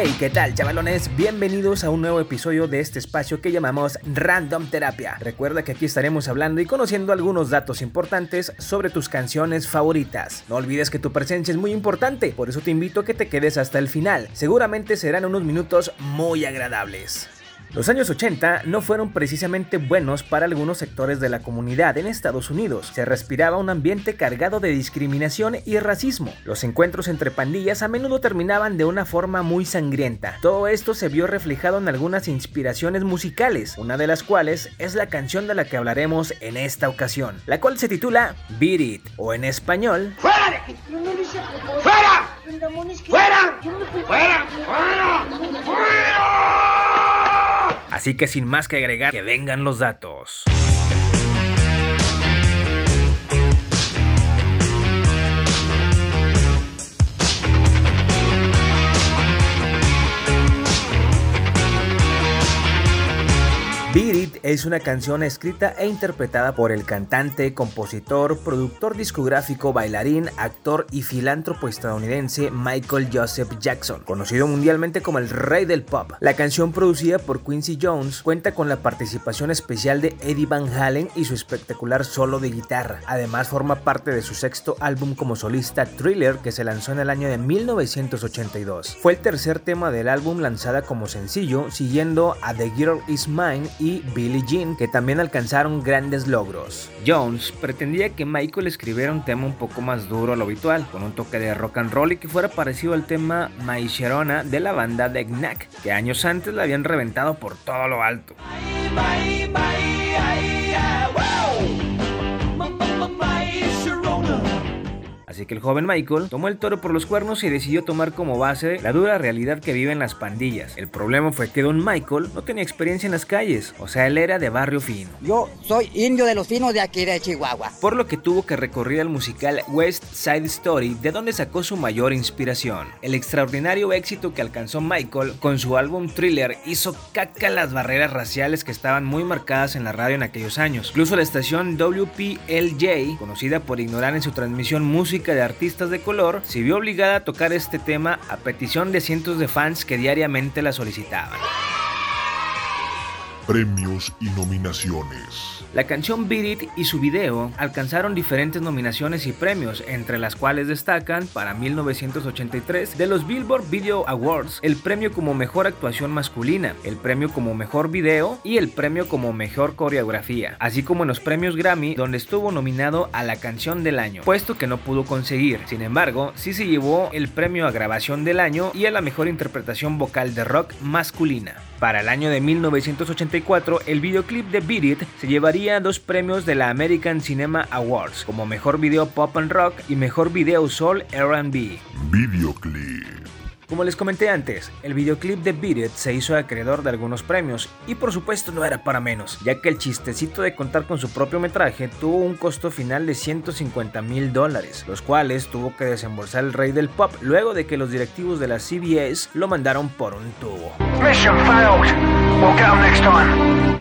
Hey, ¿qué tal chavalones? Bienvenidos a un nuevo episodio de este espacio que llamamos Random Terapia. Recuerda que aquí estaremos hablando y conociendo algunos datos importantes sobre tus canciones favoritas. No olvides que tu presencia es muy importante, por eso te invito a que te quedes hasta el final. Seguramente serán unos minutos muy agradables. Los años 80 no fueron precisamente buenos para algunos sectores de la comunidad en Estados Unidos. Se respiraba un ambiente cargado de discriminación y racismo. Los encuentros entre pandillas a menudo terminaban de una forma muy sangrienta. Todo esto se vio reflejado en algunas inspiraciones musicales, una de las cuales es la canción de la que hablaremos en esta ocasión, la cual se titula Beat It, o en español... ¡Fuera! ¡Fuera! ¡Fuera! ¡Fuera! ¡Fuera! ¡Fuera! Así que sin más que agregar, que vengan los datos. Es una canción escrita e interpretada por el cantante, compositor, productor discográfico, bailarín, actor y filántropo estadounidense Michael Joseph Jackson, conocido mundialmente como el rey del pop. La canción producida por Quincy Jones cuenta con la participación especial de Eddie Van Halen y su espectacular solo de guitarra. Además forma parte de su sexto álbum como solista Thriller que se lanzó en el año de 1982. Fue el tercer tema del álbum lanzada como sencillo, siguiendo a The Girl Is Mine y Billie Jean, que también alcanzaron grandes logros. Jones pretendía que Michael escribiera un tema un poco más duro a lo habitual, con un toque de rock and roll y que fuera parecido al tema My Sharona de la banda The Knack, que años antes la habían reventado por todo lo alto. Así que el joven Michael tomó el toro por los cuernos y decidió tomar como base la dura realidad que viven las pandillas. El problema fue que don Michael no tenía experiencia en las calles, o sea, él era de barrio fino. Yo soy indio de los finos de aquí de Chihuahua. Por lo que tuvo que recurrir al musical West Side Story, de donde sacó su mayor inspiración. El extraordinario éxito que alcanzó Michael con su álbum Thriller hizo caca las barreras raciales que estaban muy marcadas en la radio en aquellos años. Incluso la estación WPLJ, conocida por ignorar en su transmisión música de artistas de color, se vio obligada a tocar este tema a petición de cientos de fans que diariamente la solicitaban. Premios y nominaciones. La canción Beat It y su video alcanzaron diferentes nominaciones y premios, entre las cuales destacan para 1983 de los Billboard Video Awards el premio como mejor actuación masculina, el premio como mejor video y el premio como mejor coreografía, así como en los premios Grammy donde estuvo nominado a la canción del año, puesto que no pudo conseguir. Sin embargo, sí se llevó el premio a grabación del año y a la mejor interpretación vocal de rock masculina. Para el año de 1984, el videoclip de Beat It se llevaría dos premios de la American Cinema Awards, como Mejor Video Pop and Rock y Mejor Video Soul R&B. Videoclip. Como les comenté antes, el videoclip de Beat It se hizo acreedor de algunos premios y por supuesto no era para menos, ya que el chistecito de contar con su propio metraje tuvo un costo final de 150 mil dólares, los cuales tuvo que desembolsar el rey del pop luego de que los directivos de la CBS lo mandaron por un tubo.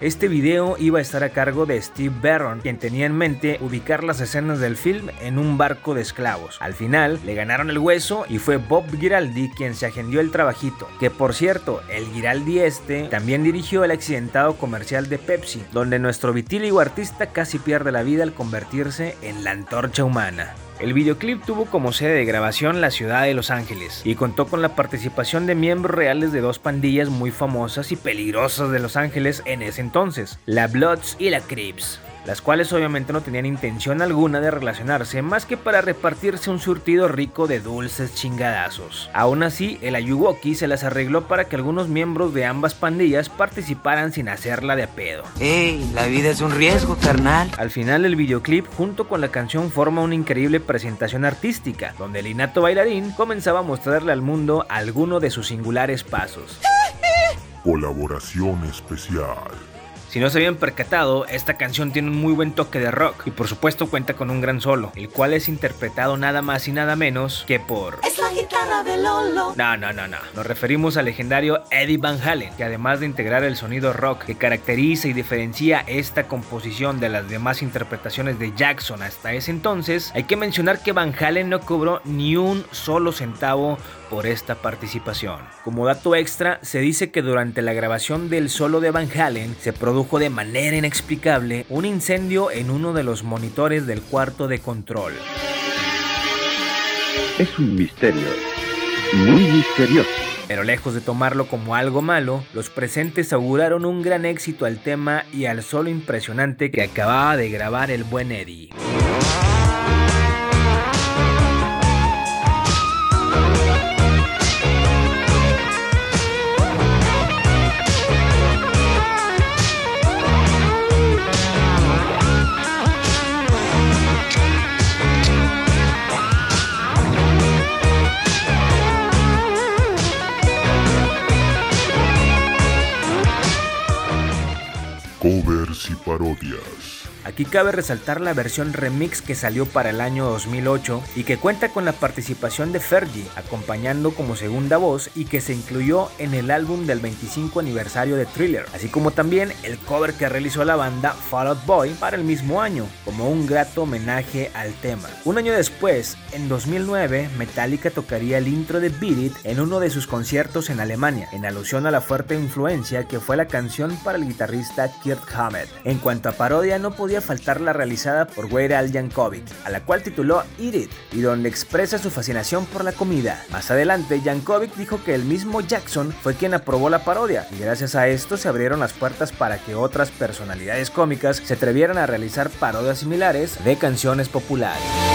Este video iba a estar a cargo de Steve Barron, quien tenía en mente ubicar las escenas del film en un barco de esclavos. Al final le ganaron el hueso y fue Bob Giraldi quien se agendió el trabajito. Que por cierto, el Giraldi este también dirigió el accidentado comercial de Pepsi, donde nuestro vitíligo artista casi pierde la vida al convertirse en la antorcha humana. El videoclip tuvo como sede de grabación la ciudad de Los Ángeles y contó con la participación de miembros reales de dos pandillas muy famosas y peligrosas de Los Ángeles en ese entonces, la Bloods y la Crips las cuales obviamente no tenían intención alguna de relacionarse más que para repartirse un surtido rico de dulces chingadazos. Aún así, el Ayuwoki se las arregló para que algunos miembros de ambas pandillas participaran sin hacerla de a pedo. ¡Ey! La vida es un riesgo, carnal. Al final, el videoclip junto con la canción forma una increíble presentación artística, donde el innato bailarín comenzaba a mostrarle al mundo alguno de sus singulares pasos. Colaboración especial. Si no se habían percatado, esta canción tiene un muy buen toque de rock y por supuesto cuenta con un gran solo, el cual es interpretado nada más y nada menos que por... No, no, no, no. Nos referimos al legendario Eddie Van Halen, que además de integrar el sonido rock que caracteriza y diferencia esta composición de las demás interpretaciones de Jackson hasta ese entonces, hay que mencionar que Van Halen no cobró ni un solo centavo por esta participación. Como dato extra, se dice que durante la grabación del solo de Van Halen se produjo de manera inexplicable un incendio en uno de los monitores del cuarto de control. Es un misterio, muy misterioso. Pero lejos de tomarlo como algo malo, los presentes auguraron un gran éxito al tema y al solo impresionante que acababa de grabar el buen Eddie. Covers y parodias. Aquí cabe resaltar la versión remix que salió para el año 2008 y que cuenta con la participación de Fergie acompañando como segunda voz y que se incluyó en el álbum del 25 aniversario de Thriller, así como también el cover que realizó la banda Fall Out Boy para el mismo año, como un grato homenaje al tema. Un año después, en 2009, Metallica tocaría el intro de Beat It en uno de sus conciertos en Alemania, en alusión a la fuerte influencia que fue la canción para el guitarrista Kurt Hammett. En cuanto a parodia, no podía faltar la realizada por Weird Al Yankovic, a la cual tituló Eat It, y donde expresa su fascinación por la comida. Más adelante, Yankovic dijo que el mismo Jackson fue quien aprobó la parodia, y gracias a esto se abrieron las puertas para que otras personalidades cómicas se atrevieran a realizar parodias similares de canciones populares.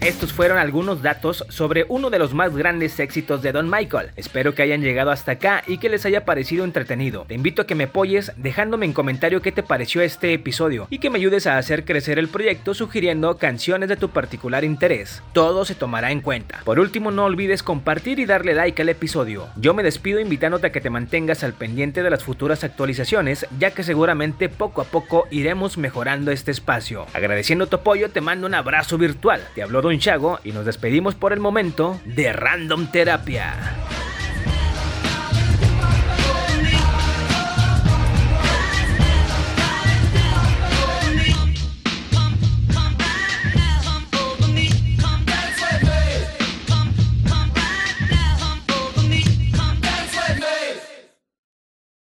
Estos fueron algunos datos sobre uno de los más grandes éxitos de Don Michael. Espero que hayan llegado hasta acá y que les haya parecido entretenido. Te invito a que me apoyes dejándome en comentario qué te pareció este episodio y que me ayudes a hacer crecer el proyecto sugiriendo canciones de tu particular interés. Todo se tomará en cuenta. Por último, no olvides compartir y darle like al episodio. Yo me despido invitándote a que te mantengas al pendiente de las futuras actualizaciones, ya que seguramente poco a poco iremos mejorando este espacio. Agradeciendo tu apoyo, te mando un abrazo virtual te habló Don Chago y nos despedimos por el momento de Random Terapia.